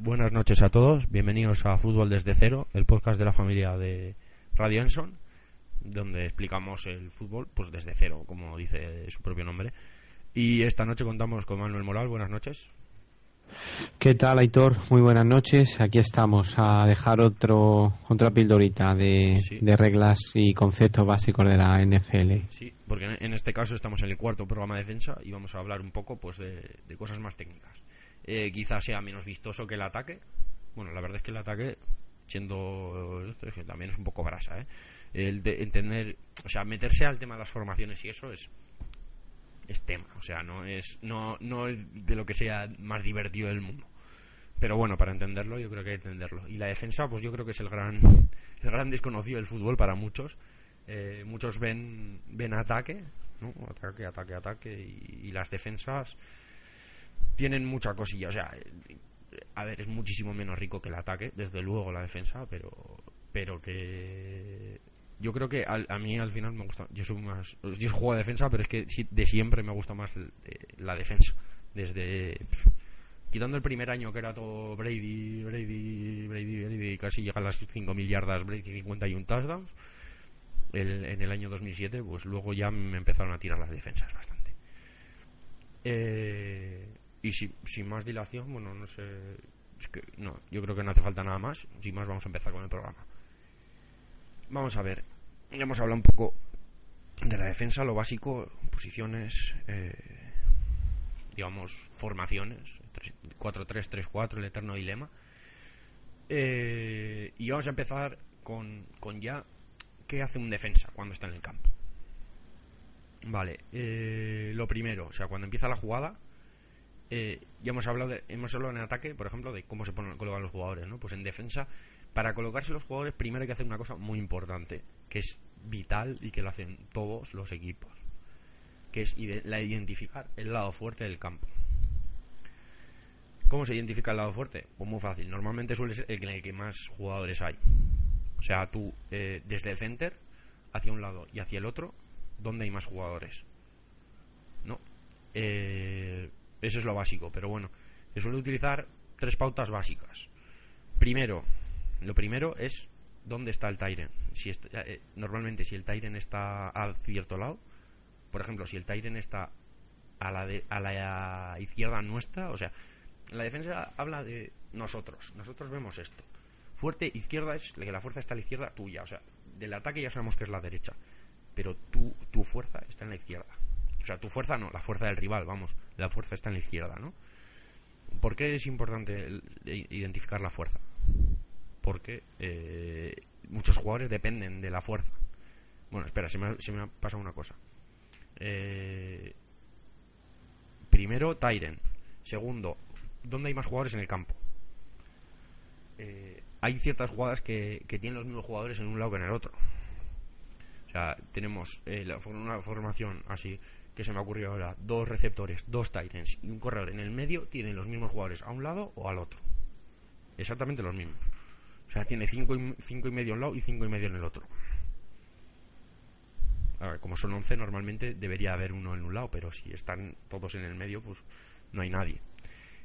Buenas noches a todos, bienvenidos a Fútbol desde cero, el podcast de la familia de Radio Enson, donde explicamos el fútbol pues desde cero, como dice su propio nombre. Y esta noche contamos con Manuel Moral, buenas noches. ¿Qué tal, Aitor? Muy buenas noches. Aquí estamos a dejar otro otra pildorita de, Sí. de reglas y conceptos básicos de la NFL. Sí, porque en- este caso estamos en el cuarto programa de defensa y vamos a hablar un poco pues de, de cosas más técnicas. Eh, quizás sea menos vistoso que el ataque. Bueno, la verdad es que el ataque, siendo también es un poco brasa, ¿eh? El de entender, o sea, meterse al tema de las formaciones y eso es es tema, o sea, no es no no es de lo que sea más divertido del mundo. Pero bueno, para entenderlo, yo creo que hay que entenderlo. Y la defensa, pues yo creo que es el gran el gran desconocido del fútbol para muchos. Eh, muchos ven ven ataque, ¿no? Ataque, ataque, ataque y las defensas tienen mucha cosilla, o sea, a ver, es muchísimo menos rico que el ataque, desde luego la defensa, pero pero que yo creo que a mí al final me gusta, yo soy más yo juego de defensa, pero es que de siempre me gusta más eh, la defensa, desde quitando el primer año que era todo Brady, Brady, Brady, Brady, casi llega a las 5.000 yardas, Brady 51 touchdowns. El- en el año 2007, pues luego ya me empezaron a tirar las defensas bastante. Eh, y si- sin más dilación, bueno, no sé. es que no, yo creo que no hace falta nada más. Sin más, vamos a empezar con el programa. Vamos a ver. Ya hemos hablado un poco de la defensa, lo básico, posiciones, eh, digamos, formaciones. 4-3-3-4, el eterno dilema. Eh, y vamos a empezar con, con ya qué hace un defensa cuando está en el campo. Vale, eh, lo primero, o sea, cuando empieza la jugada, eh, ya hemos hablado, de- hemos hablado en ataque, por ejemplo, de cómo se ponen, colocan los jugadores, ¿no? Pues en defensa, para colocarse los jugadores, primero hay que hacer una cosa muy importante, que es vital y que lo hacen todos los equipos, que es la identificar el lado fuerte del campo. ¿Cómo se identifica el lado fuerte? Pues muy fácil. Normalmente suele ser el en el que más jugadores hay. O sea, tú eh, desde el center hacia un lado y hacia el otro, ¿dónde hay más jugadores? ¿No? Eh, eso es lo básico, pero bueno, se suele utilizar tres pautas básicas. Primero, lo primero es dónde está el Tyren. Si est- eh, normalmente, si el Tyren está a cierto lado, por ejemplo, si el Tyren está a la, de- a la izquierda nuestra, o sea, la defensa habla de nosotros. Nosotros vemos esto. Fuerte izquierda es que la fuerza está a la izquierda tuya. O sea, del ataque ya sabemos que es la derecha. Pero tu, tu fuerza está en la izquierda. O sea, tu fuerza no, la fuerza del rival, vamos. La fuerza está en la izquierda, ¿no? ¿Por qué es importante identificar la fuerza? Porque eh, muchos jugadores dependen de la fuerza. Bueno, espera, se me ha, pasado una cosa. Eh, primero, Tyren. Segundo, ¿dónde hay más jugadores en el campo? Eh, hay ciertas jugadas que, tienen los mismos jugadores en un lado que en el otro. O sea, tenemos eh, una formación así que se me ha ocurrido ahora: dos receptores, dos Tyrens y un corredor. En el medio tienen los mismos jugadores a un lado o al otro. Exactamente los mismos. O sea, tiene cinco y, cinco y medio a un lado y cinco y medio en el otro. A como son 11, normalmente debería haber uno en un lado, pero si están todos en el medio, pues no hay nadie.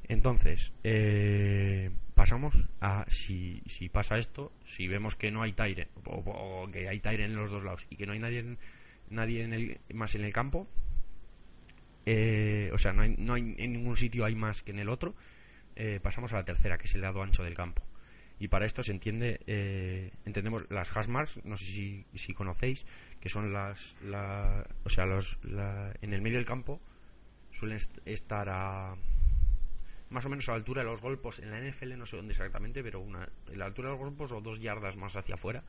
Entonces, eh, pasamos a si, pasa esto, si vemos que no hay Tyre, o, o que hay Tyre en los dos lados y que no hay nadie, nadie en el- más en el campo, eh, o sea, no hay, no hay en ningún sitio hay más que en el otro, eh, pasamos a la tercera, que es el lado ancho del campo. Y para esto se entiende, eh, entendemos las hash marks, no sé si, si conocéis, que son las, la- o sea, los, la- en el medio del campo suelen est- estar a más o menos a la altura de los golpes. En la NFL no sé dónde exactamente, pero una, en la altura de los golpes o dos yardas más hacia afuera,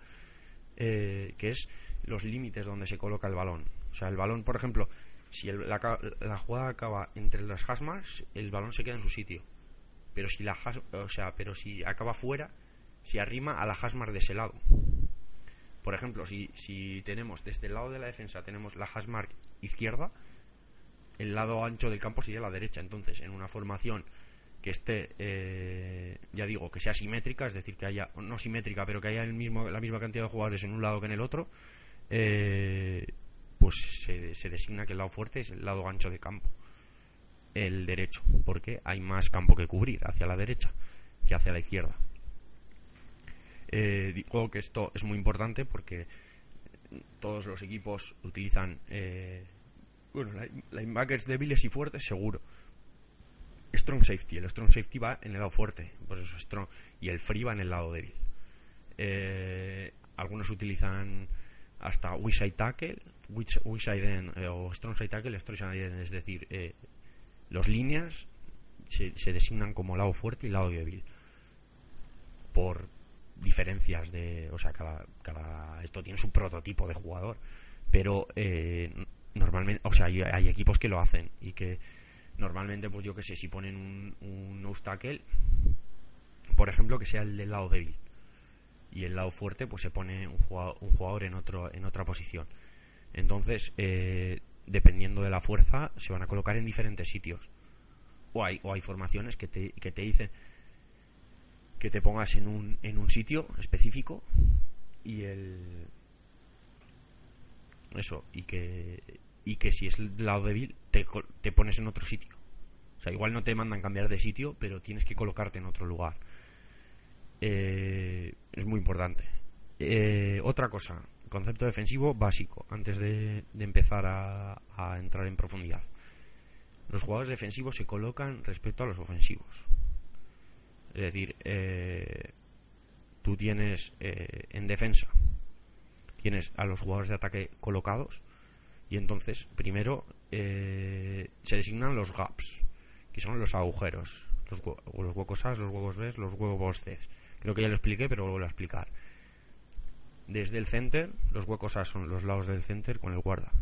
eh, que es los límites donde se coloca el balón. O sea, el balón, por ejemplo, si el- la, la jugada acaba entre las hash marks, el balón se queda en su sitio. Pero si la hash- o sea, pero si acaba fuera, se arrima a la hash mark de ese lado. Por ejemplo, si, si tenemos desde el lado de la defensa tenemos la hash mark izquierda, el lado ancho del campo sería la derecha. Entonces, en una formación que esté, eh, ya digo, que sea simétrica, es decir, que haya, no simétrica, pero que haya el mismo, la misma cantidad de jugadores en un lado que en el otro, eh, pues se, designa que el lado fuerte es el lado ancho de campo, el derecho, porque hay más campo que cubrir hacia la derecha. que hacia la izquierda. Eh, digo que esto es muy importante porque todos los equipos utilizan eh, bueno, linebackers débiles y fuertes, seguro. Strong safety, el strong safety va en el lado fuerte, pues strong, y el free va en el lado débil. Eh, algunos utilizan hasta weak side tackle, weak, side end, eh, o strong side tackle, strong side es decir, eh, los líneas se, designan como lado fuerte y lado débil por diferencias de, o sea, cada, cada esto tiene su prototipo de jugador, pero eh, normalmente, o sea, hay, equipos que lo hacen y que normalmente, pues yo que sé, si ponen un, un obstacle, por ejemplo, que sea el del lado débil y el lado fuerte, pues se pone un jugador, un jugador en otro en otra posición. Entonces, eh, dependiendo de la fuerza, se van a colocar en diferentes sitios. O hay, o hay formaciones que te, que te dicen que te pongas en un, en un sitio específico y el eso y que y que si es el lado débil te, te pones en otro sitio o sea igual no te mandan cambiar de sitio pero tienes que colocarte en otro lugar eh, es muy importante. Eh, otra cosa concepto defensivo básico antes de, empezar a, entrar en profundidad. Los jugadores defensivos se colocan respecto a los ofensivos. Es decir eh, tú tienes en defensa tienes a los jugadores de ataque colocados y entonces primero eh, se designan los gaps, que son los agujeros, los, los huecos A, los huecos B, los huecos C. Creo que ya lo expliqué, pero vuelvo a explicar. Desde el center, los huecos A son los lados del center con el guarda.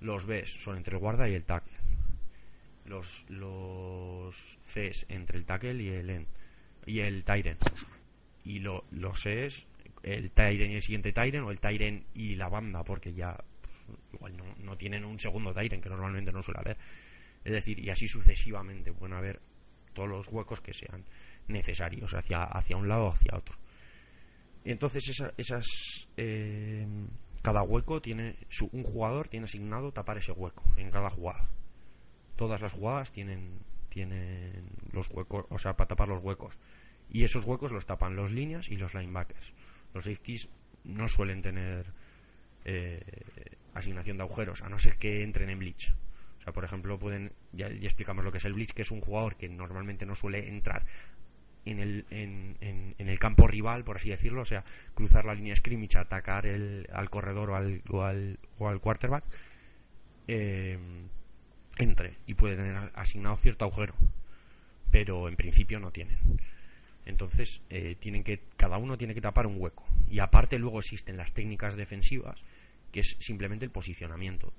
Los B son entre el guarda y el tackle. Los, los C entre el tackle y el end, y el Tyren. Y lo, los E el Tyren y el siguiente Tyren o el Tyren y la banda, porque ya igual no, no, tienen un segundo Tyren que normalmente no suele haber. Es decir, y así sucesivamente pueden haber todos los huecos que sean necesarios hacia, hacia un lado o hacia otro. Y entonces esas eh, cada hueco tiene su, un jugador tiene asignado tapar ese hueco en cada jugada. Todas las jugadas tienen tienen los huecos, o sea, para tapar los huecos. Y esos huecos los tapan los líneas y los linebackers los safeties no suelen tener eh, asignación de agujeros, a no ser que entren en bleach. O sea, por ejemplo, pueden, ya, explicamos lo que es el bleach, que es un jugador que normalmente no suele entrar en el, en, en, el campo rival, por así decirlo, o sea, cruzar la línea scrimmage, atacar el, al corredor o al, o al, o al quarterback, eh, entre y puede tener asignado cierto agujero, pero en principio no tienen. Entonces, eh, tienen que, cada uno tiene que tapar un hueco. Y aparte luego existen las técnicas defensivas, que es simplemente el posicionamiento.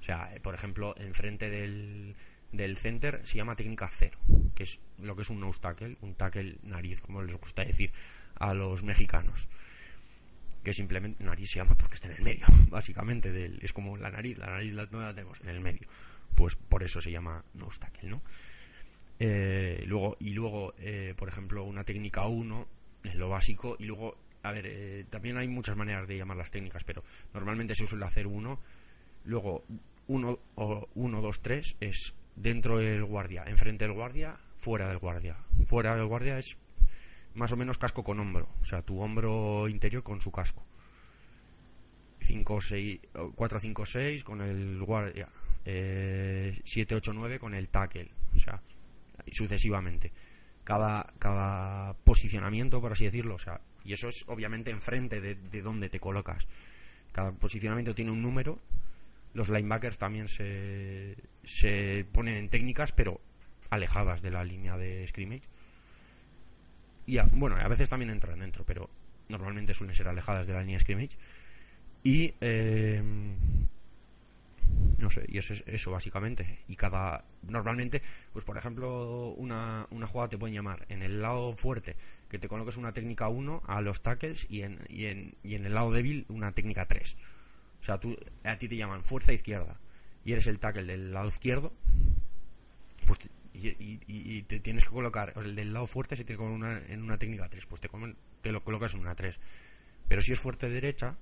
O sea, eh, por ejemplo, enfrente del, del center se llama técnica cero, que es lo que es un nose tackle, un tackle nariz, como les gusta decir a los mexicanos. Que simplemente nariz se llama porque está en el medio, básicamente. Del, es como la nariz, la nariz la, la tenemos en el medio. Pues por eso se llama nose tackle, ¿no? Eh, luego, y luego, eh, por ejemplo, una técnica 1 es lo básico. Y luego, a ver, eh, también hay muchas maneras de llamar las técnicas, pero normalmente se suele hacer uno. Luego, 1 o 1, 2, 3 es dentro del guardia, enfrente del guardia, fuera del guardia. Fuera del guardia es más o menos casco con hombro, o sea, tu hombro interior con su casco. 5, 6, 4, 5, 6 con el guardia. 7, 8, 9 con el tackle. O sea, sucesivamente. Cada, cada posicionamiento, por así decirlo, o sea, y eso es obviamente enfrente de, de donde te colocas. Cada posicionamiento tiene un número. Los linebackers también se, se ponen en técnicas, pero alejadas de la línea de scrimmage. Y bueno, a veces también entran dentro, pero normalmente suelen ser alejadas de la línea de scrimmage. Y eh, no sé, y eso es eso básicamente. Y cada. Normalmente, pues por ejemplo, una, una jugada te pueden llamar en el lado fuerte, que te coloques una técnica 1 a los tackles y en, y, en, y en el lado débil una técnica 3. O sea, tú, a ti te llaman fuerza izquierda y eres el tackle del lado izquierdo, pues y, y, te tienes que colocar el del lado fuerte se te coloca una, en una técnica 3, pues te, te lo colocas en una 3. Pero si es fuerte derecha,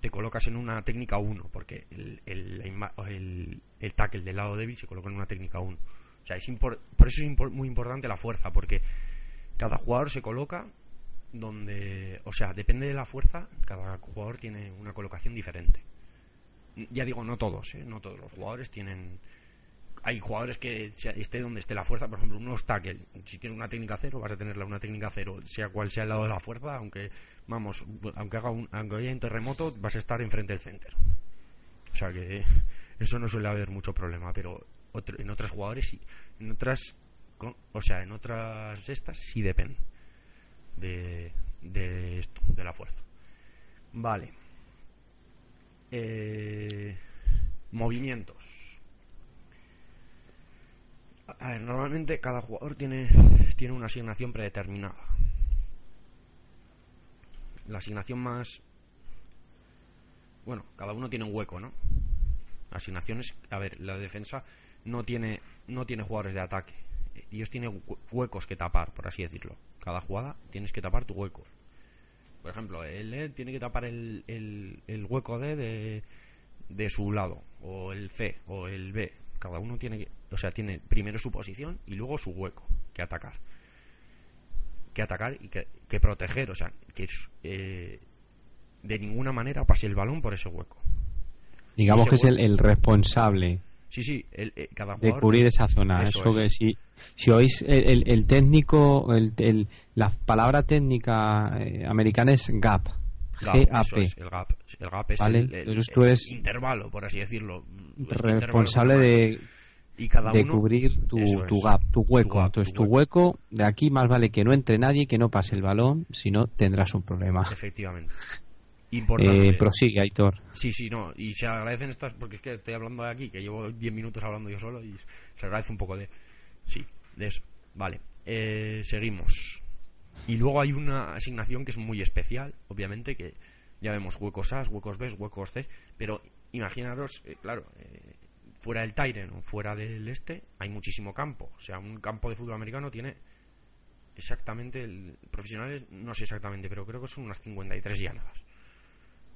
te colocas en una técnica 1, porque el, el, el, tackle del lado débil se coloca en una técnica 1. O sea, es por eso es muy importante la fuerza, porque cada jugador se coloca donde, o sea, depende de la fuerza, cada jugador tiene una colocación diferente. Ya digo, no todos, ¿eh? no todos los jugadores tienen hay jugadores que esté donde esté la fuerza, por ejemplo, un tackle, si tienes una técnica cero, vas a tenerla una técnica cero, sea cual sea el lado de la fuerza, aunque, vamos, aunque haga un, aunque haya un terremoto, vas a estar enfrente del center. O sea que eso no suele haber mucho problema, pero en otros jugadores sí, en otras, o sea, en otras estas sí depende de, de esto, de la fuerza. Vale. Eh, movimientos a ver, normalmente cada jugador tiene, tiene una asignación predeterminada. La asignación más... Bueno, cada uno tiene un hueco, ¿no? Asignaciones... A ver, la defensa no tiene, no tiene jugadores de ataque. Ellos tienen huecos que tapar, por así decirlo. Cada jugada tienes que tapar tu hueco. Por ejemplo, el E tiene que tapar el, el, el hueco D de, de su lado, o el C, o el B. Cada uno tiene que o sea, tiene primero su posición y luego su hueco que atacar. Que atacar y que, proteger. O sea, que eh, de ninguna manera pase el balón por ese hueco. Digamos que es el, responsable. Sí, sí, el, eh, de cubrir esa zona. Eso, que si, si oís el, técnico, el, la palabra técnica eh, americana es gap. GAP. el gap. El gap es el, intervalo, por así decirlo. Responsable de de cubrir tu, tu gap, tu hueco. Entonces, tu hueco. de aquí más vale que no entre nadie, que no pase el balón, si no tendrás un problema. Efectivamente. Eh, prosigue, Aitor. Sí, sí, no. Y se agradecen estas, porque es que estoy hablando de aquí, que llevo 10 minutos hablando yo solo, y se agradece un poco de. Sí, de eso. Vale. Eh, seguimos. Y luego hay una asignación que es muy especial, obviamente, que ya vemos huecos A, huecos B, huecos C, pero imaginaros, eh, claro, fuera del Tyren o fuera del este hay muchísimo campo. O sea, un campo de fútbol americano tiene exactamente, el, profesionales no sé exactamente, pero creo que son unas 53 llanadas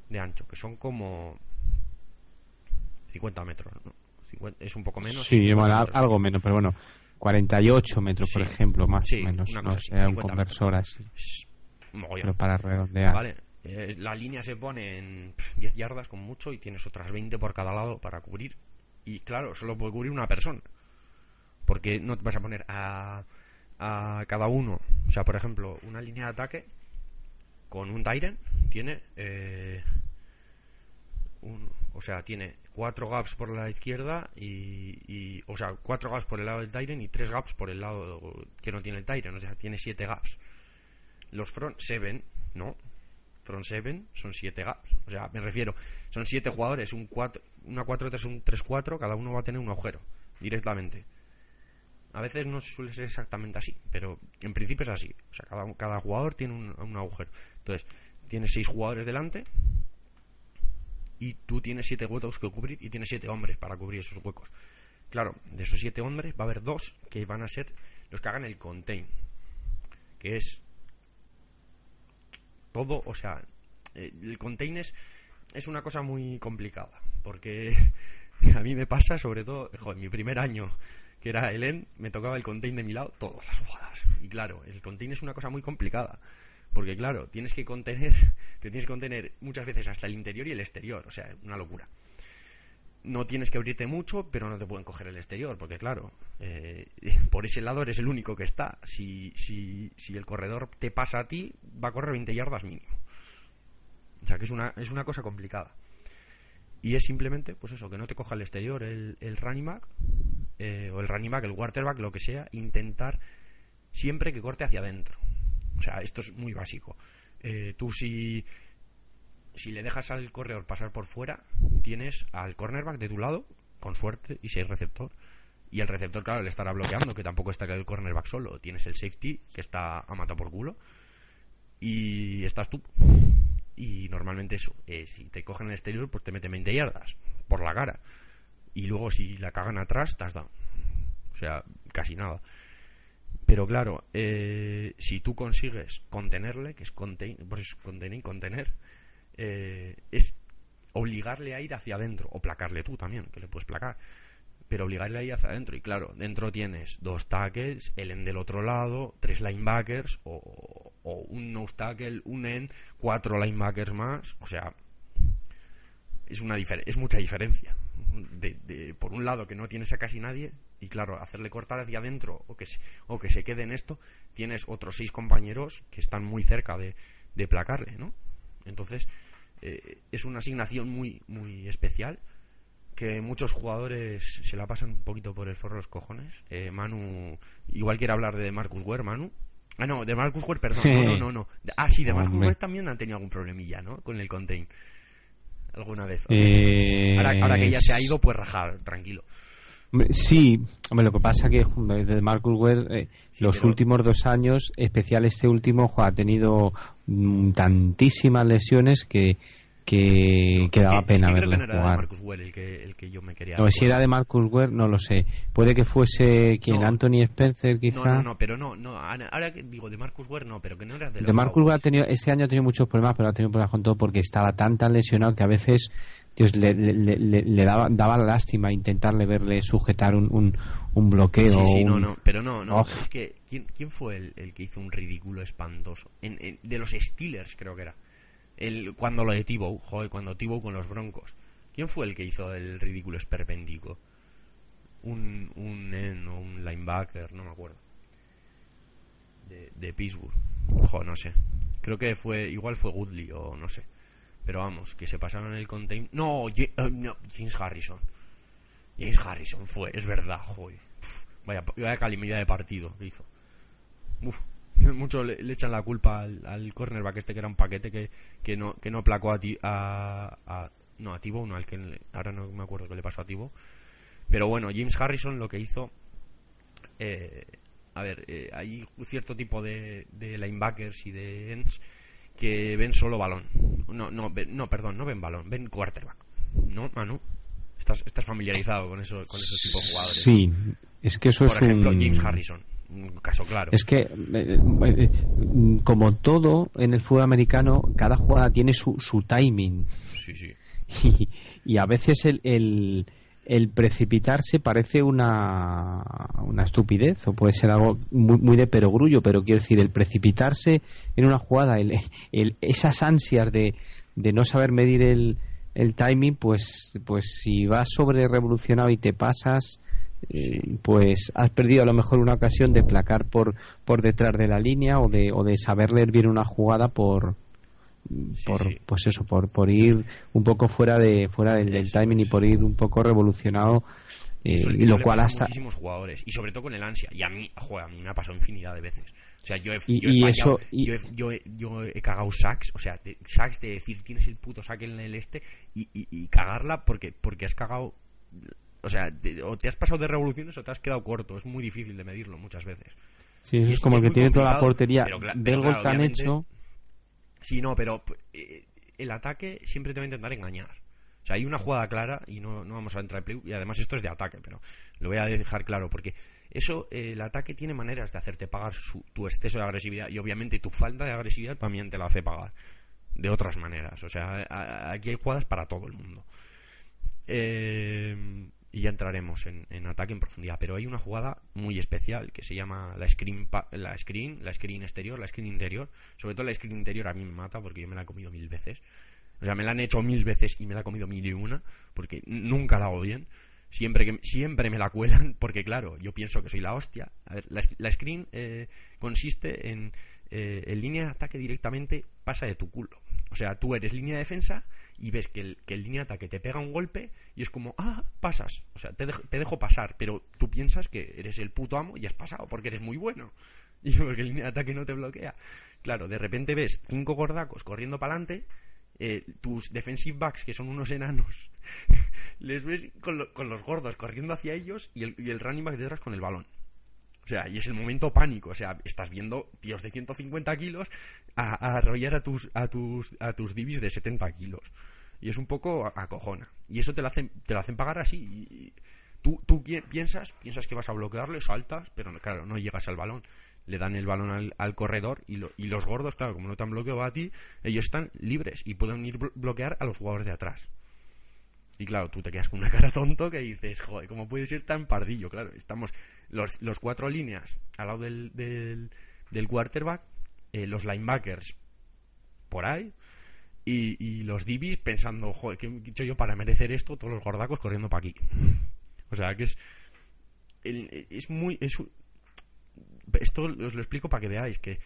de ancho, que son como 50 metros, es un poco menos. Sí, algo menos, pero bueno, 48 metros, por ejemplo, más o menos. no sé, un conversor así. Pero para redondear. Vale, eh, la línea se pone en 10 yardas con mucho y tienes otras 20 por cada lado para cubrir y claro, solo puede cubrir una persona. Porque no te vas a poner a, a cada uno. O sea, por ejemplo, una línea de ataque con un Tyrant tiene. Eh, un, o sea, tiene cuatro gaps por la izquierda y, o sea, cuatro gaps por el lado del Tyrant y tres gaps por el lado que no tiene el Tyrant. O sea, tiene siete gaps. Los front seven, ¿no? front seven son siete gaps. O sea, me refiero, son siete jugadores, un cuatro, una 4-3, un 3-4, cada uno va a tener un agujero, directamente. A veces no suele ser exactamente así, pero en principio es así. O sea, cada, jugador tiene un, agujero. Entonces, tienes seis jugadores delante y tú tienes siete huecos que cubrir y tienes siete hombres para cubrir esos huecos. Claro, de esos siete hombres va a haber dos que van a ser los que hagan el contain, que es todo, o sea, eh, el contain es, una cosa muy complicada, porque a mí me pasa, sobre todo, en mi primer año, que era el EN, me tocaba el contain de mi lado todas las jugadas. Y claro, el contain es una cosa muy complicada, porque claro, tienes que contener, te tienes que contener muchas veces hasta el interior y el exterior, o sea, una locura no tienes que abrirte mucho, pero no te pueden coger el exterior, porque claro, eh, por ese lado eres el único que está. Si, si, si el corredor te pasa a ti, va a correr 20 yardas mínimo. O sea que es una, es una cosa complicada. Y es simplemente, pues eso, que no te coja el exterior el, el running back, eh, o el running back, el quarterback, lo que sea, intentar siempre que corte hacia adentro. O sea, esto es muy básico. Eh, tú si si le dejas al corredor pasar por fuera, tienes al cornerback de tu lado, con suerte, y si hay receptor. Y el receptor, claro, le estará bloqueando, que tampoco está el cornerback solo. Tienes el safety, que está a mata por culo. Y estás tú. Y normalmente eso, eh, si te cogen en el exterior, pues te meten 20 yardas por la cara. Y luego si la cagan atrás, te dado. O sea, casi nada. Pero claro, eh, si tú consigues contenerle, que es contain, pues contener, contener, eh, es obligarle a ir hacia adentro o placarle tú también, que le puedes placar. pero obligarle ahí hacia adentro. Y claro, dentro tienes dos tackles, el end del otro lado, tres linebackers, o, un nose un end, cuatro linebackers más. O sea, es, una es mucha diferencia. De, por un lado, que no tienes a casi nadie, y claro, hacerle cortar hacia adentro o que se, o que se quede en esto, tienes otros seis compañeros que están muy cerca de, de placarle, ¿no? Entonces, eh, es una asignación muy, muy especial que muchos jugadores se la pasan un poquito por el forro de los cojones. Eh, Manu, igual quiere hablar de Marcus Ware, Manu. Ah, no, de Marcus Ware, perdón. No, no, no. Ah, sí, de Marcus Ware también han tenido algún problemilla, ¿no? Con el contain. Alguna vez. Eh, ahora, que ya se ha ido, pues rajar, tranquilo. Sí, hombre, lo que pasa que de Marcus Ware eh, los últimos dos años, especial este último, ha tenido mm, tantísimas lesiones que que, que daba pena verlo jugar. Era de Marcus Ware el que, el que yo me quería. No, si era de Marcus Ware, no lo sé. Puede que fuese quien Anthony Spencer, quizá. No, no, no, pero no, no. Ahora que digo de Marcus Ware, no, pero que no era de. De Marcus Ware ha tenido, este año ha tenido muchos problemas, pero ha tenido problemas con todo porque estaba tan tan lesionado que a veces Dios le, le, le, daba, daba lástima intentarle verle sujetar un, un, un bloqueo. Sí, sí, no, no, pero no, no. Es que ¿quién, quién fue el, el, que hizo un ridículo espantoso? En, de los Steelers creo que era el, cuando lo de Tibo, joder, cuando Tibo con los Broncos. ¿Quién fue el que hizo el ridículo esperpendico? Un, un o un linebacker, no me acuerdo. De, de Pittsburgh. Ojo, no sé. Creo que fue, igual fue Goodley o no sé. Pero vamos, que se pasaron el contain. No, eh, no, James Harrison. James Harrison fue, es verdad, joder. vaya, vaya calimidad de partido que hizo. Uf, mucho le, echan la culpa al, cornerback este que era un paquete que, que no que no placó a, ti, a, no a Tibo no al que ahora no me acuerdo qué le pasó a Tibo pero bueno James Harrison lo que hizo eh, a ver eh, hay cierto tipo de, de linebackers y de ends que ven solo balón. No no no perdón no ven balón ven quarterback. No Manu estás estás familiarizado con eso con esos tipos de jugadores. Sí es que eso por es ejemplo James Harrison un caso claro. Es que, eh, eh, como todo en el fútbol americano, cada jugada tiene su, su timing. Sí, sí. Y, a veces el, el, el, precipitarse parece una, una estupidez o puede ser algo muy, muy de perogrullo, pero quiero decir, el precipitarse en una jugada, el, el, esas ansias de, de no saber medir el, el timing, pues, pues si vas sobre revolucionado y te pasas, eh, pues has perdido a lo mejor una ocasión de placar por, por detrás de la línea o de, o de saber leer bien una jugada por, por pues eso por, por ir un poco fuera de fuera del, timing y por ir un poco revolucionado eh, y lo cual hasta muchísimos jugadores y sobre todo con el ansia y a mí a mí me ha pasado infinidad de veces. O sea yo he, y, eso yo, he, yo, he, yo, he, cagado sacks o sea sacks de decir tienes el puto sack en el este y, y cagarla porque porque has cagado o sea, te, o te has pasado de revoluciones o te has quedado corto. Es muy difícil de medirlo muchas veces. Sí, es como el que tiene toda la portería. Del gol tan hecho. Sí, no, pero eh, el ataque siempre te va a intentar engañar. O sea, hay una jugada clara y no, no vamos a entrar en play. Y además esto es de ataque, pero lo voy a dejar claro porque eso, eh, el ataque tiene maneras de hacerte pagar tu exceso de agresividad y obviamente tu falta de agresividad también te la hace pagar de otras maneras. O sea, aquí hay jugadas para todo el mundo. Eh, y ya entraremos en, ataque en profundidad. Pero hay una jugada muy especial que se llama la screen, la screen, la screen exterior, la screen interior. Sobre todo la screen interior a mí me mata porque yo me la he comido mil veces. O sea, me la han hecho mil veces y me la he comido mil y una porque nunca la hago bien. Siempre, que, siempre me la cuelan porque, claro, yo pienso que soy la hostia. La, screen eh, consiste en, eh, en línea de ataque directamente pasa de tu culo. O sea, tú eres línea de defensa y ves que el, línea de ataque te pega un golpe y es como, ah, pasas. O sea, te, te dejo pasar, pero tú piensas que eres el puto amo y has pasado porque eres muy bueno. Y porque el línea de ataque no te bloquea. Claro, de repente ves cinco gordacos corriendo para adelante, eh, tus defensive backs, que son unos enanos, les ves con, con, los gordos corriendo hacia ellos y el, y el running back detrás con el balón. O sea, y es el momento pánico. O sea, estás viendo tíos de 150 kilos a, arrollar a tus, a tus, a tus divis de 70 kilos. Y es un poco acojona. Y eso te lo hacen, te lo hacen pagar así. Y tú, tú piensas, piensas que vas a bloquearle, saltas, pero claro, no llegas al balón. Le dan el balón al, corredor y, y, los gordos, claro, como no te han bloqueado a ti, ellos están libres y pueden ir bloquear a los jugadores de atrás. Y claro, tú te quedas con una cara tonto que dices, joder, ¿cómo puede ser tan pardillo? Claro, estamos los, los cuatro líneas al lado del, del, del quarterback, eh, los linebackers por ahí, y, los divis pensando, joder, ¿qué he hecho yo para merecer esto? Todos los gordacos corriendo para aquí. O sea, que es. es muy. Es, esto os lo explico para que veáis que,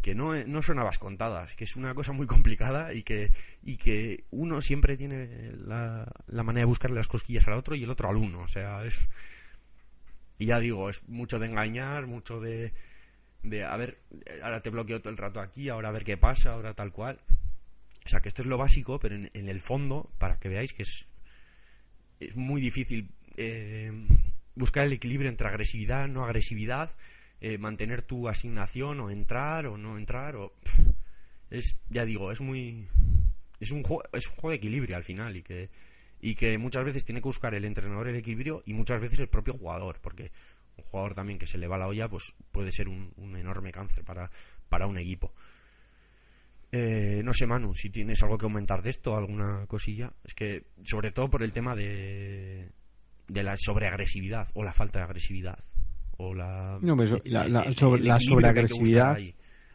que no, no son habas contadas, que es una cosa muy complicada y que, y que uno siempre tiene la, la manera de buscarle las cosquillas al otro y el otro al uno. O sea, es. Y ya digo, es mucho de engañar, mucho de. de a ver, ahora te bloqueo todo el rato aquí, ahora a ver qué pasa, ahora tal cual. O sea, que esto es lo básico, pero en, en el fondo, para que veáis que es, es muy difícil eh, buscar el equilibrio entre agresividad, no agresividad, eh, mantener tu asignación o entrar o no entrar. O, es, ya digo, es muy. Es un, juego, es un juego de equilibrio al final y que, y que muchas veces tiene que buscar el entrenador el equilibrio y muchas veces el propio jugador, porque un jugador también que se le va la olla pues puede ser un, un enorme cáncer para, para un equipo. Eh, no sé, Manu, si tienes algo que aumentar de esto, alguna cosilla. Es que, sobre todo por el tema de, de la sobreagresividad o la falta de agresividad. O la, No, pues, la- la- el- sobre- el la sobreagresividad-.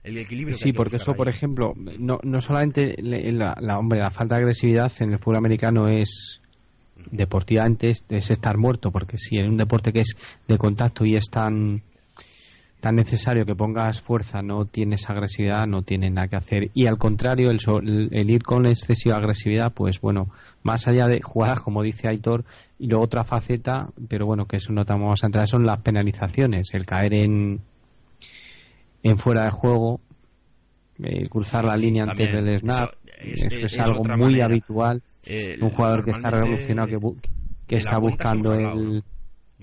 El equilibrio Sí, porque eso, por ejemplo, no, no solamente la- hombre, la falta de agresividad en el fútbol americano es deportivamente es, es estar muerto, porque si en un deporte que es de contacto y es tan tan necesario que pongas fuerza, no tienes agresividad, no tiene nada que hacer. Y al contrario, el, so- el, el ir con excesiva agresividad, pues bueno, más allá de jugadas, como dice Aitor, y luego otra faceta, pero bueno, que eso no te vamos a entrar, son las penalizaciones, el caer en, en fuera de juego, eh, cruzar la línea antes del snap, eso es, es- es algo muy manera. habitual. Eh, Un jugador que está revolucionado, que, bu- que está buscando el...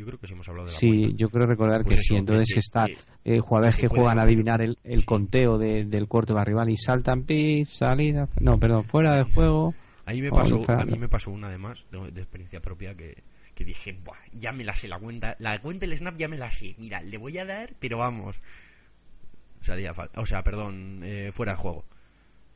Yo creo que sí hemos hablado de la Sí, cuenta. yo creo recordar Pues que sí. Entonces que- está que- eh, jugadores que juegan a adivinar el, el sí. conteo de- del quarterback rival y saltan pis, salida, no, perdón, fuera de juego. A mí me pasó, a mí me pasó una además de, de experiencia propia que, que dije, Buah, ya me la sé la cuenta, la cuenta del snap ya me la sé. Mira, le voy a dar, pero vamos. O sea, haría fal- o sea perdón, eh, fuera de juego.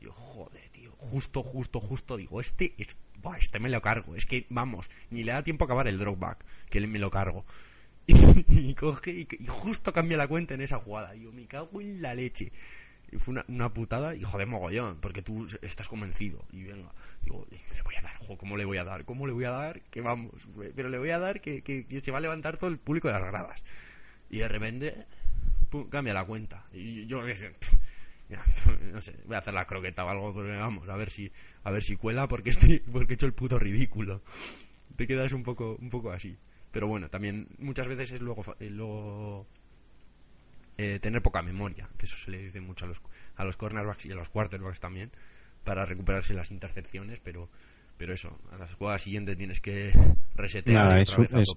Yo, joder, tío, justo, justo, justo, digo, este, es, este me lo cargo. Es que, vamos, ni le da tiempo a acabar el dropback, que le- me lo cargo. Y, coge y, y justo cambia la cuenta en esa jugada. Digo, me cago en la leche. Y fue una, una putada y joder mogollón, porque tú estás convencido. Y venga, digo, le voy a dar, jo, ¿cómo le voy a dar? ¿Cómo le voy a dar? Que vamos, pero le voy a dar que, se va a levantar todo el público de las gradas. Y de repente, cambia la cuenta. Y yo, sé, no sé, voy a hacer la croqueta o algo, porque vamos, a ver si, a ver si cuela, porque estoy, porque he hecho el puto ridículo. Te quedas un poco, un poco así. Pero bueno, también muchas veces es luego, eh, luego eh, tener poca memoria, que eso se le dice mucho a los, a los cornerbacks y a los quarterbacks también, para recuperarse las intercepciones, pero pero eso, a la jugada siguiente tienes que resetear Nada, es, es-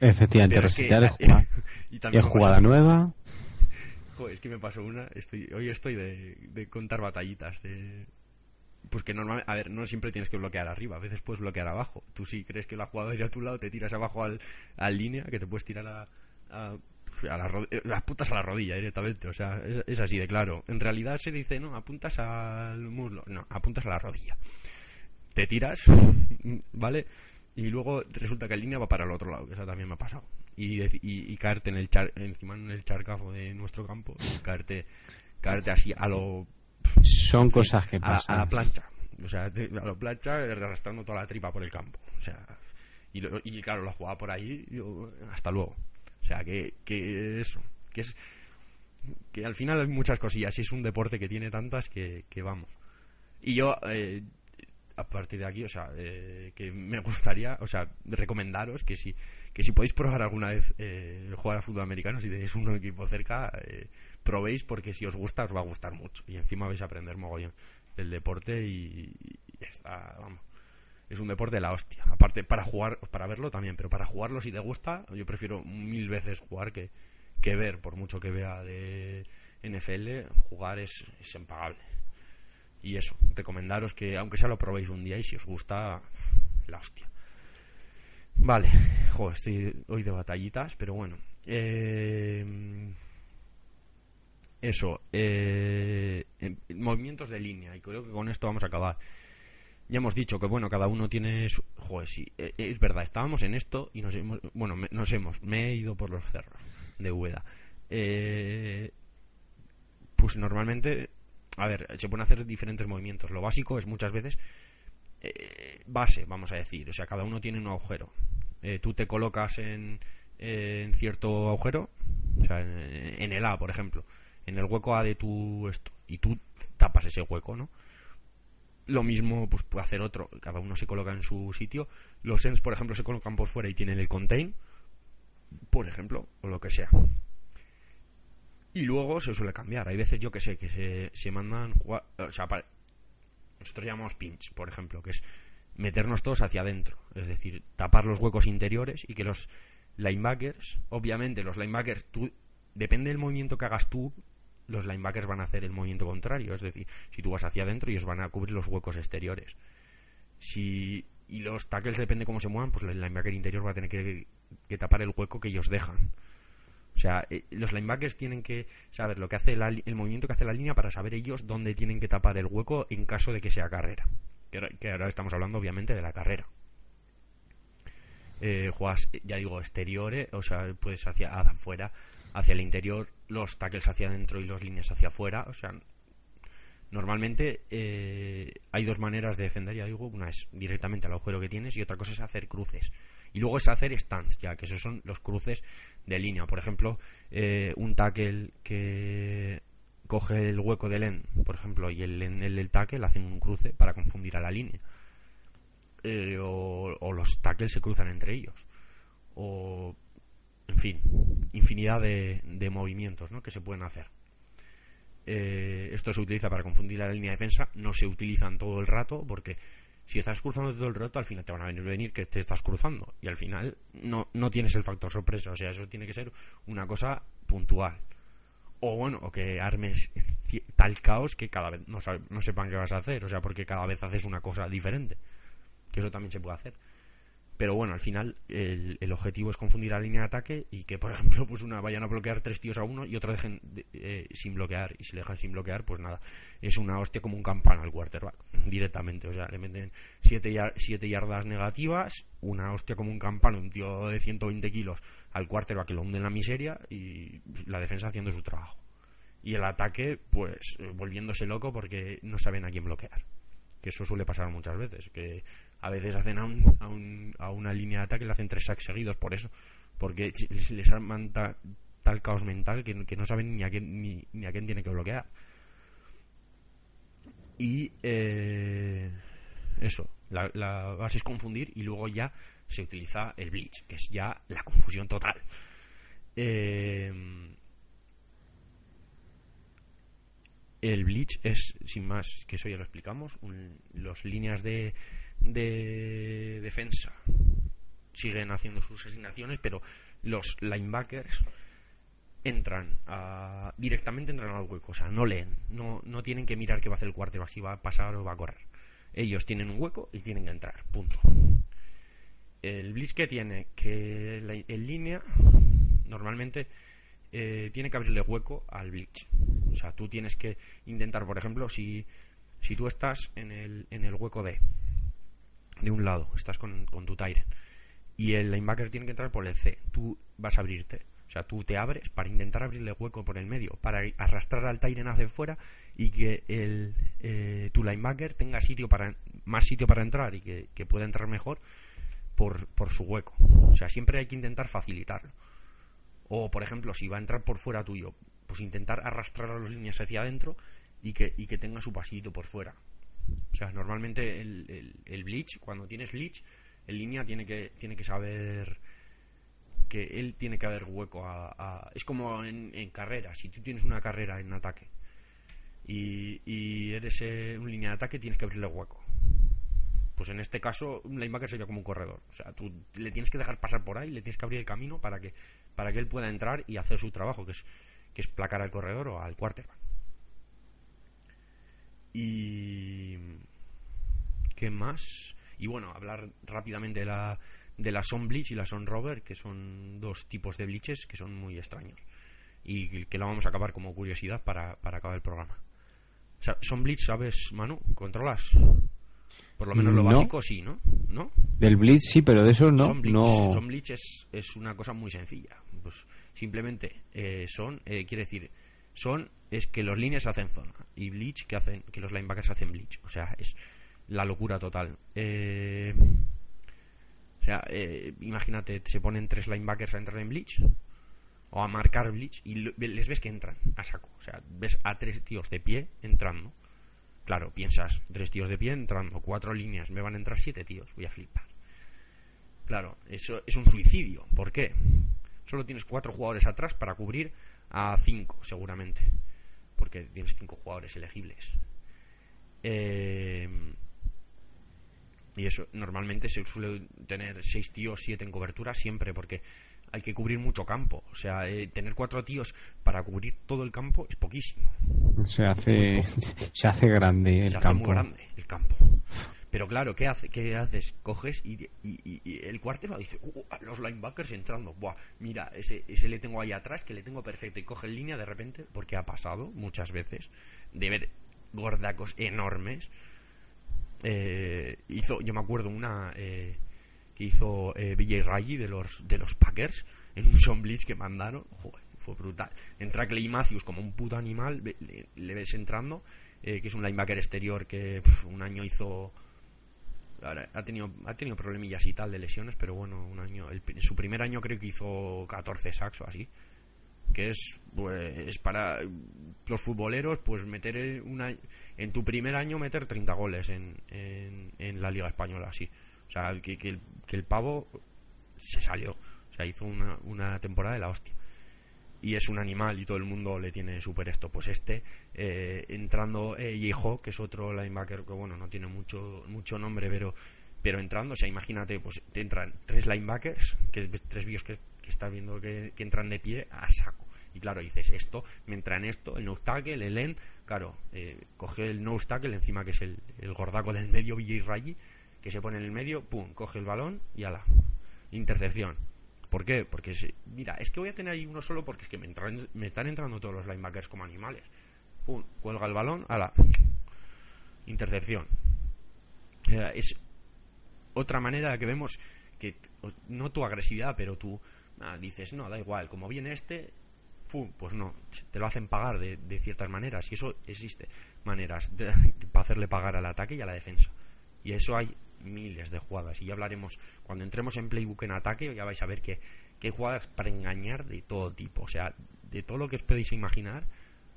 efectivamente, Pero es que- resetear es y también jugada nueva. Es que me pasó una, estoy, hoy estoy de, de contar batallitas, de... Pues que normalmente, a ver, no siempre tienes que bloquear arriba, a veces puedes bloquear abajo. Tú si crees que la jugada irá a tu lado, te tiras abajo al, al línea, que te puedes tirar a, a, a la eh, las putas a la rodilla directamente, o sea, es, es así de claro. En realidad se dice, no, apuntas al muslo, no, apuntas a la rodilla. Te tiras, ¿vale? Y luego resulta que el línea va para el otro lado, que eso también me ha pasado. Y, y, y caerte en el char, encima en el charcazo de nuestro campo, y caerte, caerte así a lo Son cosas que pasan. a la plancha. O sea, a la plancha arrastrando toda la tripa por el campo. O sea, y, lo- y claro, la jugaba por ahí, yo, hasta luego. O sea, que, que eso, que es que al final hay muchas cosillas y es un deporte que tiene tantas que, que vamos. Y yo, eh, a partir de aquí, o sea, eh, que me gustaría, o sea, recomendaros que si, que si podéis probar alguna vez eh, jugar a fútbol americano, si tenéis un equipo cerca, eh, probéis porque si os gusta os va a gustar mucho y encima vais a aprender mogollón del deporte y, y está, vamos. Es un deporte de la hostia. Aparte, para jugar, para verlo también, pero para jugarlo si te gusta, yo prefiero mil veces jugar que, que ver, por mucho que vea de NFL, jugar es, es impagable. Y eso, recomendaros que aunque sea lo probéis un día y si os gusta, la hostia. Vale, estoy hoy de batallitas, pero bueno. Eh, eso, eh, en- movimientos de línea, y creo que con esto vamos a acabar. ya hemos dicho que bueno, cada uno tiene su... Joder, sí, eh, es verdad, estábamos en esto y nos hemos... Bueno, nos hemos... Me he ido por los cerros de Úbeda. Eh, pues normalmente, a ver, se pueden hacer diferentes movimientos. Lo básico es muchas veces eh, base, vamos a decir. O sea, cada uno tiene un agujero. Eh, tú te colocas en, cierto agujero, o sea, en, el A, por ejemplo, en el hueco A de tu esto, y tú tapas ese hueco, ¿no? Lo mismo pues puede hacer otro, cada uno se coloca en su sitio. Los ENS, por ejemplo, se colocan por fuera y tienen el contain, por ejemplo, o lo que sea. Y luego se suele cambiar. Hay veces, yo que sé, que se, se mandan. O sea, para- nosotros llamamos pinch, por ejemplo, que es meternos todos hacia adentro. Es decir, tapar los huecos interiores y que los linebackers, obviamente, los linebackers, tú, depende del movimiento que hagas tú, los linebackers van a hacer el movimiento contrario. Es decir, si tú vas hacia adentro, ellos van a cubrir los huecos exteriores. Si. Y los tackles, depende cómo se muevan, pues el linebacker interior va a tener que tapar el hueco que ellos dejan. O sea, eh, los linebackers tienen que saber lo que hace la el movimiento que hace la línea para saber ellos dónde tienen que tapar el hueco en caso de que sea carrera. Que ahora, que ahora estamos hablando, obviamente, de la carrera. Eh, juegas, eh, ya digo, exteriores, o sea, puedes hacia afuera, hacia el interior, los tackles hacia adentro y los líneas hacia afuera. O sea, normalmente eh, hay dos maneras de defender, ya digo, una es directamente al agujero que tienes y otra cosa es hacer cruces. Y luego es hacer stands, ya que esos son los cruces de línea. Por ejemplo, eh, un tackle que coge el hueco del end, por ejemplo, y el end del tackle hacen un cruce para confundir a la línea. Eh, o, los tackles se cruzan entre ellos. O, en fin, infinidad de, de movimientos ¿no? que se pueden hacer. Eh, esto se utiliza para confundir a la línea de defensa, no se utilizan todo el rato porque si estás cruzando todo el rato al final te van a venir, venir que te estás cruzando y al final no, no tienes el factor sorpresa, o sea, eso tiene que ser una cosa puntual. O bueno, o que armes tal caos que cada vez no, no sepan qué vas a hacer, o sea, porque cada vez haces una cosa diferente, que eso también se puede hacer. Pero bueno, al final el, el objetivo es confundir la línea de ataque y que, por ejemplo, pues una vayan a bloquear tres tíos a uno y otro dejen de- eh, sin bloquear. Y si le dejan sin bloquear, pues nada, es una hostia como un campana al quarterback, directamente. O sea, le meten siete, siete yardas negativas, una hostia como un campana, un tío de 120 kilos al quarterback que lo hunde en la miseria y la defensa haciendo su trabajo. Y el ataque, pues eh, volviéndose loco porque no saben a quién bloquear que eso suele pasar muchas veces, que a veces hacen a, un- a, un- a una línea de ataque le hacen tres sacks seguidos por eso, porque les, les arman ta- tal caos mental que, que no saben ni a quién ni, a quién tiene que bloquear. Y eh, eso, la, la base es confundir y luego ya se utiliza el bleach, que es ya la confusión total. Eh, el Bleach es, sin más, que eso ya lo explicamos, un- los líneas de, de defensa siguen haciendo sus asignaciones, pero los linebackers entran a- directamente entran al hueco, o sea, no leen, no, no tienen que mirar qué va a hacer el quarterback, si va a pasar o va a correr. Ellos tienen un hueco y tienen que entrar, punto. El blitz que tiene, que la- en línea, normalmente eh, tiene que abrirle hueco al blitz. O sea, tú tienes que intentar, por ejemplo, si, si tú estás en el, en el hueco D, de un lado, estás con, tu Tyren, y el linebacker tiene que entrar por el C, tú vas a abrirte. O sea, tú te abres para intentar abrirle hueco por el medio, para arrastrar al Tyren hacia fuera y que el, eh, tu linebacker tenga sitio para más sitio para entrar y que, que pueda entrar mejor por, por su hueco. O sea, siempre hay que intentar facilitarlo. O, por ejemplo, si va a entrar por fuera tuyo, pues intentar arrastrar a las líneas hacia adentro y que, y que tenga su pasito por fuera. O sea, normalmente el, el, el bleach, cuando tienes bleach, en línea tiene que, tiene que saber que él tiene que haber hueco a... es como en, en carrera, si tú tienes una carrera en ataque y, y eres eh, un línea de ataque, tienes que abrirle hueco. Pues en este caso, un linebacker sería como un corredor. O sea, tú le tienes que dejar pasar por ahí, le tienes que abrir el camino para que, para que él pueda entrar y hacer su trabajo, que es, que es placar al corredor o al quarterback. Y. ¿Qué más? Y bueno, hablar rápidamente de la, de la Son Bleach y la Son Rover, que son dos tipos de bleaches que son muy extraños. Y que lo vamos a acabar como curiosidad para, para acabar el programa. O sea, Son Bleach, ¿sabes, Manu? ¿Controlas? Por lo menos lo básico sí, ¿no? ¿no? Del Blitz sí, pero de eso no. Son Blitz, no... son Blitz es, es, una cosa muy sencilla. Pues simplemente eh, son, eh, quiere decir, son es que los líneas hacen zona y Bleach que hacen que los linebackers hacen Bleach. O sea, es la locura total. Eh, o sea, eh, imagínate, se ponen tres linebackers a entrar en Bleach o a marcar Bleach y les ves que entran a saco. O sea, ves a tres tíos de pie entrando. Claro, piensas, tres tíos de pie entrando, cuatro líneas, me van a entrar siete tíos, voy a flipar. Claro, eso es un suicidio. ¿Por qué? Solo tienes cuatro jugadores atrás para cubrir a cinco, seguramente. Porque tienes cinco jugadores elegibles. Eh, y eso normalmente se suele tener seis tíos, siete en cobertura siempre, porque hay que cubrir mucho campo. O sea, eh, tener cuatro tíos para cubrir todo el campo es poquísimo. Se hace, se hace grande el se campo. Hace muy grande el campo. Pero claro, ¿qué, hace, qué haces? Coges y, y, y el cuartero dice, uh, los linebackers entrando. Buah, mira, ese, ese le tengo ahí atrás, que le tengo perfecto. Y coge en línea de repente, porque ha pasado muchas veces, de ver gordacos enormes. Eh, hizo, yo me acuerdo una eh, que hizo eh, BJ Raji de los, de los Packers en un Sean Blitz que mandaron. Joder, fue brutal. Entra Clay Matthews como un puto animal, le, le ves entrando, eh, que es un linebacker exterior que un año hizo ha tenido ha tenido problemillas y tal de lesiones pero bueno un año el, su primer año creo que hizo 14 sacks o así que es pues, es para los futboleros pues meter una en tu primer año meter 30 goles en, en, la liga española así. O sea que, que, el, que el pavo se salió o sea hizo una, una temporada de la hostia y es un animal y todo el mundo le tiene súper esto. Pues este, eh, entrando eh, Yeho, que es otro linebacker que, bueno, no tiene mucho, mucho nombre, pero, pero entrando, o sea, imagínate, pues te entran tres linebackers, que tres vídeos que, que estás viendo que, entran de pie a saco. Y claro, dices esto, me entra en esto, el no tackle, el end, claro, eh, coge el no tackle encima que es el, el gordaco del medio, BJ Rayi, que se pone en el medio, pum, coge el balón y ala, intercepción ¿Por qué? Porque, mira, es que voy a tener ahí uno solo porque es que me, entran, me están entrando todos los linebackers como animales. Pum, cuelga el balón, a la intercepción. Es otra manera que vemos que no tu agresividad, pero tú ah, dices, no, da igual, como viene este, pum, pues no, te lo hacen pagar de, de ciertas maneras y eso existe, maneras de, para hacerle pagar al ataque y a la defensa. Y eso hay miles de jugadas. Y ya hablaremos cuando entremos en playbook en ataque ya vais a ver que, que hay jugadas para engañar de todo tipo. O sea de todo lo que os podéis imaginar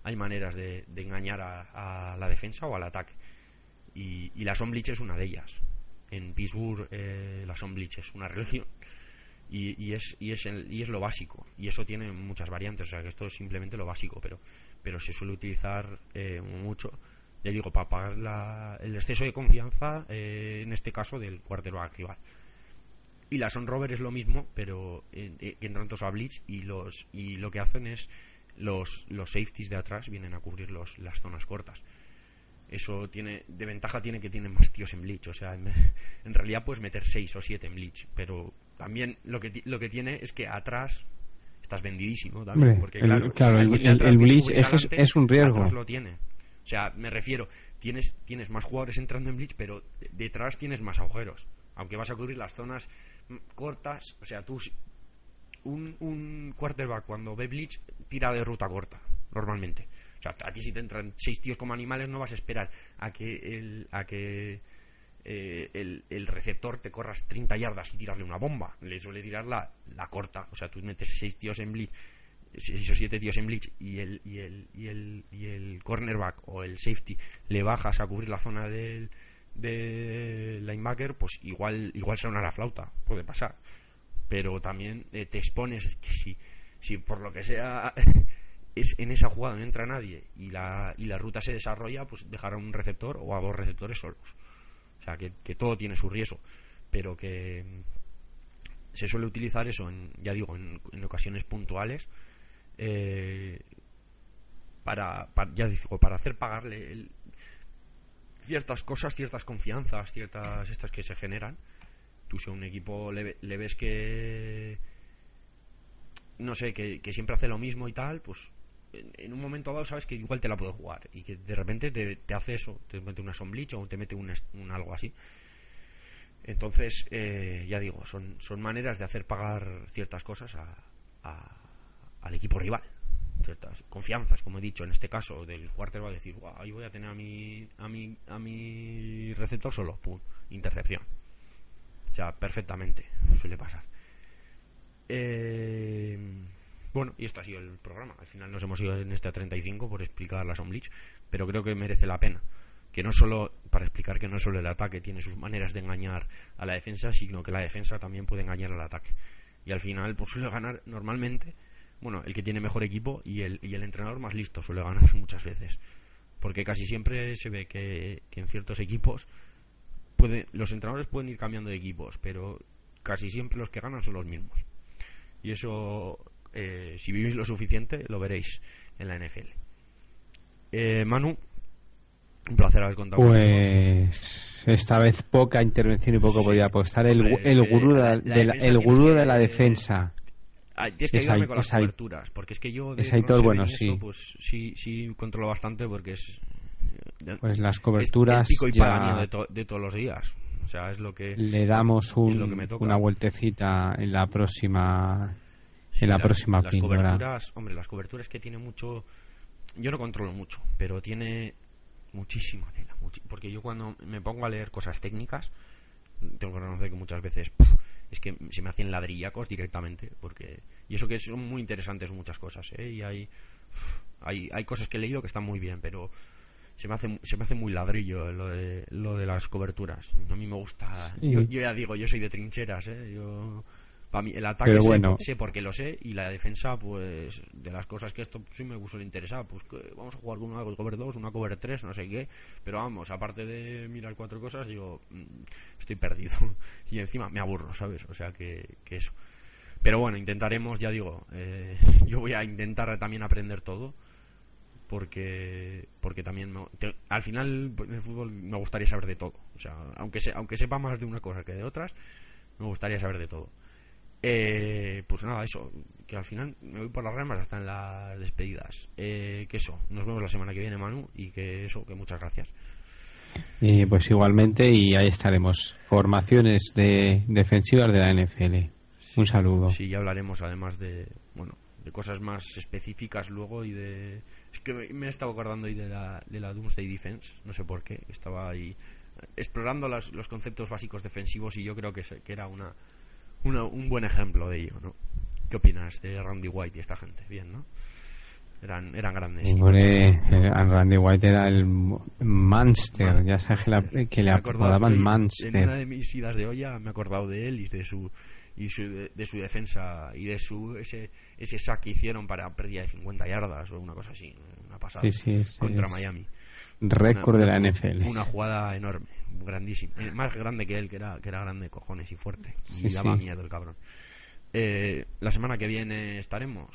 hay maneras de, de engañar a, a, la defensa o al ataque. Y, y la Somblich es una de ellas. En Pittsburgh eh, la Somblich es una religión. Y, y, es, y, es el, y es lo básico. Y eso tiene muchas variantes. O sea que esto es simplemente lo básico. Pero, pero se suele utilizar eh, mucho ya digo, para pagar la, el exceso de confianza, eh, en este caso, del quarterback rival. Y la Son Rover es lo mismo, pero eh, eh, entran todos a Blitz y, los, y lo que hacen es los, los safeties de atrás vienen a cubrir los, las zonas cortas. Eso tiene, de ventaja tiene que tienen más tíos en Bleach. O sea, en, en realidad puedes meter 6 o 7 en Bleach, pero también lo que, lo que tiene es que atrás estás vendidísimo también. Hombre, porque, el, claro, claro, el, el, el Bleach es, es, un riesgo. Lo tiene. O sea, me refiero, tienes, tienes más jugadores entrando en Bleach, pero detrás tienes más agujeros. Aunque vas a cubrir las zonas cortas, o sea, tú. Un, un quarterback cuando ve Bleach tira de ruta corta, normalmente. O sea, a ti si te entran seis tíos como animales, no vas a esperar a que el, a que eh, el, el, receptor te corras 30 yardas y tirarle una bomba. Le suele tirar la, la corta. O sea, tú metes seis tíos en Bleach o siete tíos en bleach y el, y el, y el, y el cornerback o el safety le bajas a cubrir la zona del, del linebacker, pues igual, igual será una flauta, puede pasar. Pero también eh, te expones que si, si por lo que sea es en esa jugada no entra nadie y la, y la ruta se desarrolla, pues dejar a un receptor o a dos receptores solos. O sea, que, que todo tiene su riesgo, pero que se suele utilizar eso, en, ya digo, en, en ocasiones puntuales eh, para, ya digo, para hacer pagarle ciertas cosas, ciertas confianzas, ciertas estas que se generan. Tú si a un equipo le, le ves que no sé, que, siempre hace lo mismo y tal, pues en un momento dado sabes que igual te la puede jugar y que de repente te, hace eso, te mete una somblich o te mete un, un algo así. Entonces, eh, ya digo, son, son maneras de hacer pagar ciertas cosas a, al equipo rival. Ciertas confianzas, como he dicho, en este caso del cuartel va a decir, ahí voy a tener a mi, a mi, a mi receptor solo, pum, intercepción. O sea, perfectamente, suele pasar. Eh, bueno, y esto ha sido el programa. Al final nos hemos ido en este a 35 por explicar la Somblich, pero creo que merece la pena. Que no solo, para explicar que no solo el ataque tiene sus maneras de engañar a la defensa, sino que la defensa también puede engañar al ataque. Y al final, pues suele ganar normalmente, bueno, el que tiene mejor equipo y el, y el entrenador más listo suele ganar muchas veces. Porque casi siempre se ve que, que en ciertos equipos puede, los entrenadores pueden ir cambiando de equipos, pero casi siempre los que ganan son los mismos. Y eso eh, si vivís lo suficiente, lo veréis en la NFL. Eh, Manu, un placer haber contado Pues esta vez poca intervención y poco podía apostar. El, el gurú, de, la, el gurú de la defensa. Tienes que ayudarme con las coberturas, porque es que yo de bueno, sí. pues sí, sí controlo bastante porque es pues las coberturas es y ya... de, de, todos los días. O sea, es lo que le damos un, una vueltecita en la próxima en la, próxima las coberturas hombre las coberturas que tiene mucho yo no controlo mucho pero tiene muchísima tela porque yo cuando me pongo a leer cosas técnicas tengo que reconocer que muchas veces es que se me hacen ladrillacos directamente porque y eso que son muy interesantes muchas cosas ¿eh? y hay, hay hay cosas que he leído que están muy bien pero se me hace se me hace muy ladrillo lo de lo de las coberturas a mí me gusta yo, yo, ya digo yo soy de trincheras ¿eh? yo para mí, el ataque sé, porque lo sé y la defensa, pues de las cosas que esto sí me suele interesar, pues que vamos a jugar con una cover 2, una cover 3, no sé qué, pero vamos, aparte de mirar cuatro cosas, yo mm, estoy perdido y encima me aburro, ¿sabes? O sea que, que eso. Pero bueno, intentaremos, ya digo, eh, yo voy a intentar también aprender todo porque porque también al final pues, en el fútbol me gustaría saber de todo o sea aunque aunque sepa más de una cosa que de otras me gustaría saber de todo eh, pues nada, eso, que al final me voy por las ramas hasta en las despedidas. Eh, que eso, nos vemos la semana que viene, Manu, y que eso, que muchas gracias. Y pues igualmente, y ahí estaremos. Formaciones de defensivas de la NFL. Un saludo. Sí, ya hablaremos además de, bueno, de cosas más específicas luego y de... Es que me he estado acordando ahí de la, de la Doomsday Defense, no sé por qué, estaba ahí explorando los conceptos básicos defensivos y yo creo que, que era una un buen ejemplo de ello, ¿no? ¿Qué opinas de Randy White y esta gente? Bien, ¿no? Eran, eran grandes. Eh, Randy White era el Manster, ya sabes que, le acordaban Manster. En una de mis idas de olla me he acordado de él y de su y de, su defensa y de su ese ese sack que hicieron para pérdida de 50 yardas o una cosa así, una pasada contra Miami. Récord de la NFL. Una jugada enorme grandísimo. Eh, más grande que él, que era, que era grande cojones y fuerte. y daba miedo el cabrón. Eh, la semana que viene estaremos,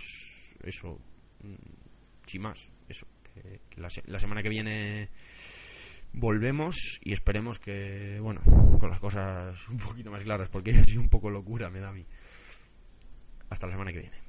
eso, mm, sin más, eso. Que, la, la, semana que viene volvemos y esperemos que, bueno, con las cosas un poquito más claras, porque ha sido un poco locura, me da a mí. Hasta la semana que viene.